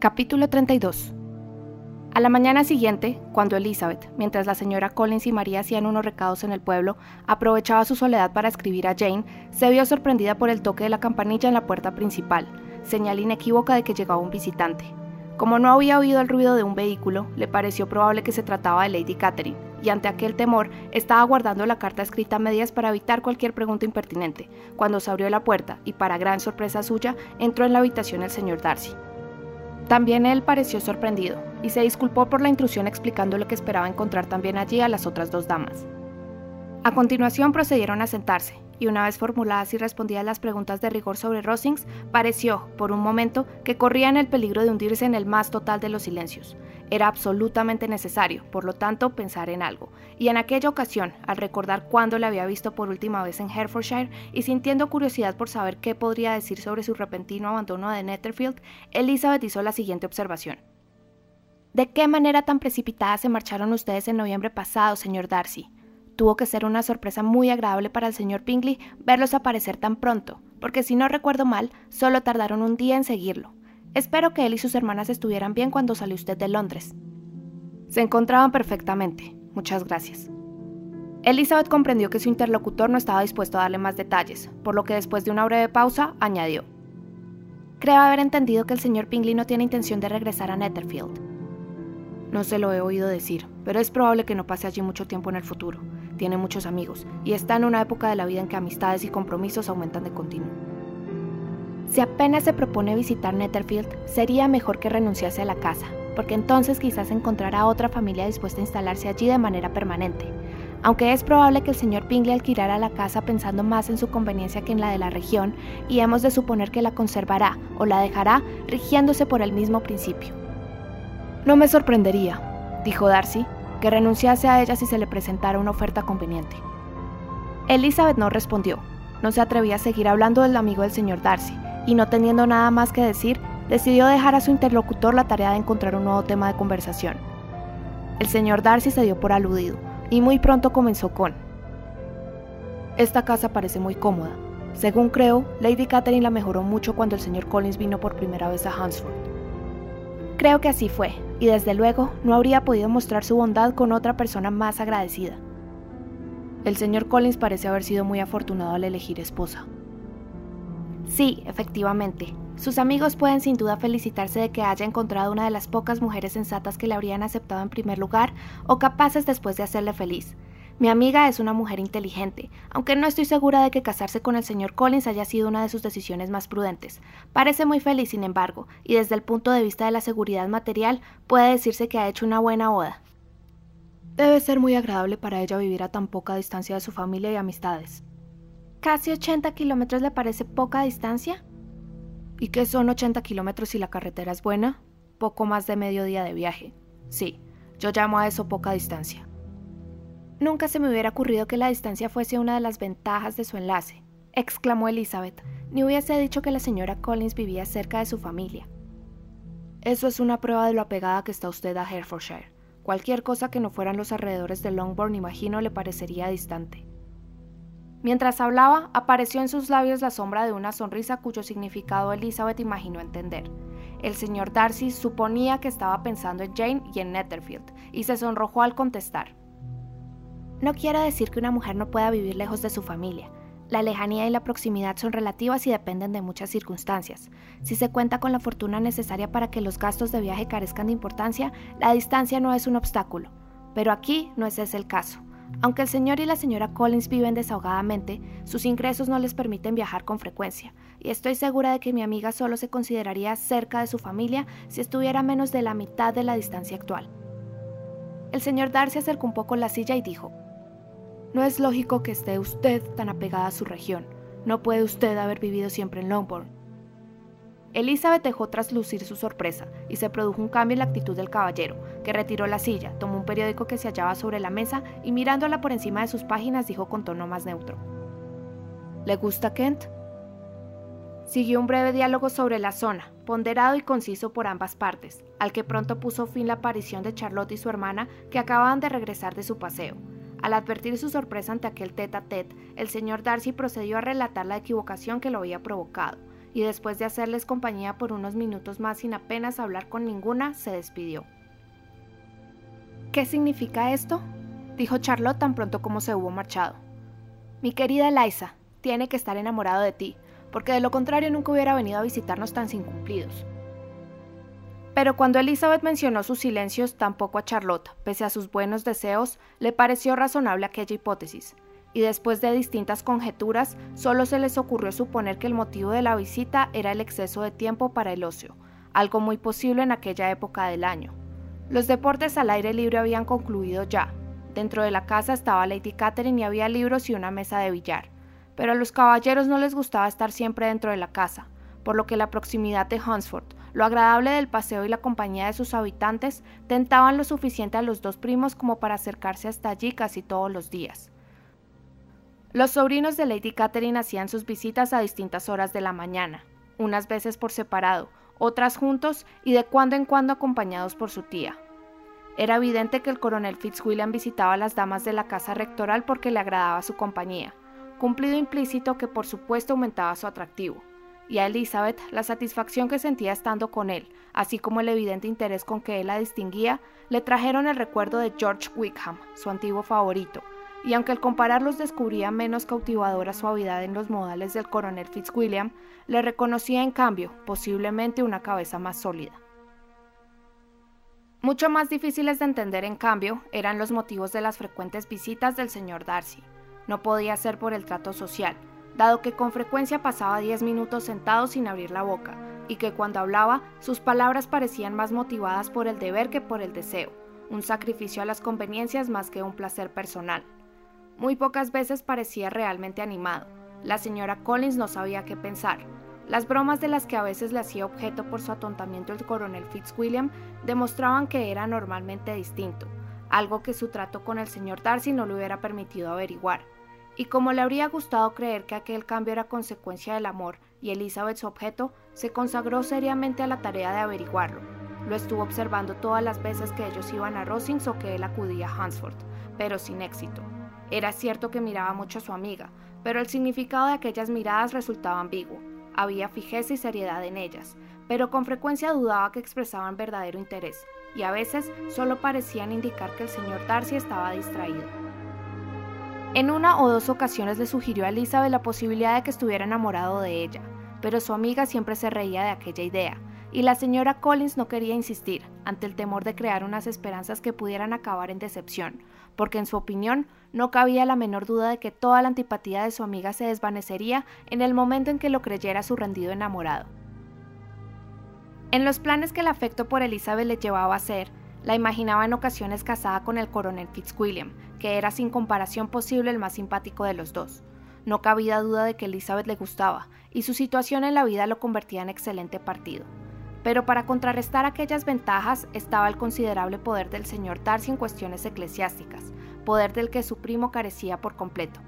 Capítulo 32 A la mañana siguiente, cuando Elizabeth, mientras la señora Collins y María hacían unos recados en el pueblo, aprovechaba su soledad para escribir a Jane, se vio sorprendida por el toque de la campanilla en la puerta principal, señal inequívoca de que llegaba un visitante. Como no había oído el ruido de un vehículo, le pareció probable que se trataba de Lady Catherine, y ante aquel temor estaba guardando la carta escrita a medias para evitar cualquier pregunta impertinente, cuando se abrió la puerta y, para gran sorpresa suya, entró en la habitación el señor Darcy. También él pareció sorprendido y se disculpó por la intrusión explicándole que esperaba encontrar también allí a las otras dos damas. A continuación procedieron a sentarse, y una vez formuladas y respondidas las preguntas de rigor sobre Rosings, pareció, por un momento, que corrían el peligro de hundirse en el más total de los silencios. Era absolutamente necesario, por lo tanto, pensar en algo. Y en aquella ocasión, al recordar cuándo le había visto por última vez en Herefordshire y sintiendo curiosidad por saber qué podría decir sobre su repentino abandono de Netherfield, Elizabeth hizo la siguiente observación. ¿De qué manera tan precipitada se marcharon ustedes en noviembre pasado, señor Darcy? Tuvo que ser una sorpresa muy agradable para el señor Pingley verlos aparecer tan pronto, porque si no recuerdo mal, solo tardaron un día en seguirlo. Espero que él y sus hermanas estuvieran bien cuando salió usted de Londres. Se encontraban perfectamente. Muchas gracias. Elizabeth comprendió que su interlocutor no estaba dispuesto a darle más detalles, por lo que después de una breve pausa añadió. Creo haber entendido que el señor Pingley no tiene intención de regresar a Netherfield. No se lo he oído decir, pero es probable que no pase allí mucho tiempo en el futuro. Tiene muchos amigos, y está en una época de la vida en que amistades y compromisos aumentan de continuo. Si apenas se propone visitar Netherfield, sería mejor que renunciase a la casa, porque entonces quizás encontrará otra familia dispuesta a instalarse allí de manera permanente. Aunque es probable que el señor Pingley alquilara la casa pensando más en su conveniencia que en la de la región, y hemos de suponer que la conservará o la dejará rigiéndose por el mismo principio. No me sorprendería, dijo Darcy, que renunciase a ella si se le presentara una oferta conveniente. Elizabeth no respondió. No se atrevía a seguir hablando del amigo del señor Darcy, y no teniendo nada más que decir, decidió dejar a su interlocutor la tarea de encontrar un nuevo tema de conversación. El señor Darcy se dio por aludido, y muy pronto comenzó con Esta casa parece muy cómoda. Según creo, Lady Catherine la mejoró mucho cuando el señor Collins vino por primera vez a Hansford. Creo que así fue, y desde luego no habría podido mostrar su bondad con otra persona más agradecida. El señor Collins parece haber sido muy afortunado al elegir esposa. Sí, efectivamente. Sus amigos pueden sin duda felicitarse de que haya encontrado una de las pocas mujeres sensatas que le habrían aceptado en primer lugar o capaces después de hacerle feliz. Mi amiga es una mujer inteligente, aunque no estoy segura de que casarse con el señor Collins haya sido una de sus decisiones más prudentes. Parece muy feliz, sin embargo, y desde el punto de vista de la seguridad material puede decirse que ha hecho una buena boda. Debe ser muy agradable para ella vivir a tan poca distancia de su familia y amistades. ¿Casi 80 kilómetros le parece poca distancia? ¿Y qué son 80 kilómetros si la carretera es buena? Poco más de medio día de viaje. Sí, yo llamo a eso poca distancia. Nunca se me hubiera ocurrido que la distancia fuese una de las ventajas de su enlace, exclamó Elizabeth, ni hubiese dicho que la señora Collins vivía cerca de su familia. Eso es una prueba de lo apegada que está usted a Herefordshire. Cualquier cosa que no fueran los alrededores de Longbourn, imagino, le parecería distante. Mientras hablaba, apareció en sus labios la sombra de una sonrisa cuyo significado Elizabeth imaginó entender. El señor Darcy suponía que estaba pensando en Jane y en Netherfield, y se sonrojó al contestar. No quiero decir que una mujer no pueda vivir lejos de su familia. La lejanía y la proximidad son relativas y dependen de muchas circunstancias. Si se cuenta con la fortuna necesaria para que los gastos de viaje carezcan de importancia, la distancia no es un obstáculo. Pero aquí no es ese el caso. Aunque el señor y la señora Collins viven desahogadamente, sus ingresos no les permiten viajar con frecuencia, y estoy segura de que mi amiga solo se consideraría cerca de su familia si estuviera a menos de la mitad de la distancia actual. El señor Darcy acercó un poco la silla y dijo, No es lógico que esté usted tan apegada a su región. No puede usted haber vivido siempre en Longbourn. Elizabeth dejó traslucir su sorpresa y se produjo un cambio en la actitud del caballero, que retiró la silla, tomó un periódico que se hallaba sobre la mesa y mirándola por encima de sus páginas dijo con tono más neutro. ¿Le gusta Kent? Siguió un breve diálogo sobre la zona, ponderado y conciso por ambas partes, al que pronto puso fin la aparición de Charlotte y su hermana, que acababan de regresar de su paseo. Al advertir su sorpresa ante aquel tete a tete, el señor Darcy procedió a relatar la equivocación que lo había provocado y después de hacerles compañía por unos minutos más sin apenas hablar con ninguna, se despidió. ¿Qué significa esto? dijo Charlotte tan pronto como se hubo marchado. Mi querida Eliza, tiene que estar enamorado de ti, porque de lo contrario nunca hubiera venido a visitarnos tan sin cumplidos. Pero cuando Elizabeth mencionó sus silencios, tampoco a Charlotte, pese a sus buenos deseos, le pareció razonable aquella hipótesis, y después de distintas conjeturas, solo se les ocurrió suponer que el motivo de la visita era el exceso de tiempo para el ocio, algo muy posible en aquella época del año. Los deportes al aire libre habían concluido ya. Dentro de la casa estaba Lady Catherine y había libros y una mesa de billar. Pero a los caballeros no les gustaba estar siempre dentro de la casa, por lo que la proximidad de Hunsford, lo agradable del paseo y la compañía de sus habitantes tentaban lo suficiente a los dos primos como para acercarse hasta allí casi todos los días. Los sobrinos de Lady Catherine hacían sus visitas a distintas horas de la mañana, unas veces por separado, otras juntos y de cuando en cuando acompañados por su tía. Era evidente que el coronel Fitzwilliam visitaba a las damas de la casa rectoral porque le agradaba su compañía, cumplido implícito que por supuesto aumentaba su atractivo, y a Elizabeth la satisfacción que sentía estando con él, así como el evidente interés con que él la distinguía, le trajeron el recuerdo de George Wickham, su antiguo favorito, y aunque al compararlos descubría menos cautivadora suavidad en los modales del coronel Fitzwilliam, le reconocía en cambio posiblemente una cabeza más sólida. Mucho más difíciles de entender, en cambio, eran los motivos de las frecuentes visitas del señor Darcy. No podía ser por el trato social, dado que con frecuencia pasaba diez minutos sentado sin abrir la boca, y que cuando hablaba sus palabras parecían más motivadas por el deber que por el deseo, un sacrificio a las conveniencias más que un placer personal. Muy pocas veces parecía realmente animado. La señora Collins no sabía qué pensar. Las bromas de las que a veces le hacía objeto por su atontamiento el coronel Fitzwilliam demostraban que era normalmente distinto, algo que su trato con el señor Darcy no le hubiera permitido averiguar. Y como le habría gustado creer que aquel cambio era consecuencia del amor y Elizabeth su objeto, se consagró seriamente a la tarea de averiguarlo. Lo estuvo observando todas las veces que ellos iban a Rosings o que él acudía a Hansford, pero sin éxito. Era cierto que miraba mucho a su amiga, pero el significado de aquellas miradas resultaba ambiguo. Había fijeza y seriedad en ellas, pero con frecuencia dudaba que expresaban verdadero interés, y a veces solo parecían indicar que el señor Darcy estaba distraído. En una o dos ocasiones le sugirió a Elizabeth la posibilidad de que estuviera enamorado de ella, pero su amiga siempre se reía de aquella idea, y la señora Collins no quería insistir, ante el temor de crear unas esperanzas que pudieran acabar en decepción, porque en su opinión no cabía la menor duda de que toda la antipatía de su amiga se desvanecería en el momento en que lo creyera su rendido enamorado. En los planes que el afecto por Elizabeth le llevaba a hacer, la imaginaba en ocasiones casada con el coronel Fitzwilliam, que era sin comparación posible el más simpático de los dos. No cabía duda de que Elizabeth le gustaba, y su situación en la vida lo convertía en excelente partido. Pero para contrarrestar aquellas ventajas estaba el considerable poder del señor Darcy en cuestiones eclesiásticas, poder del que su primo carecía por completo.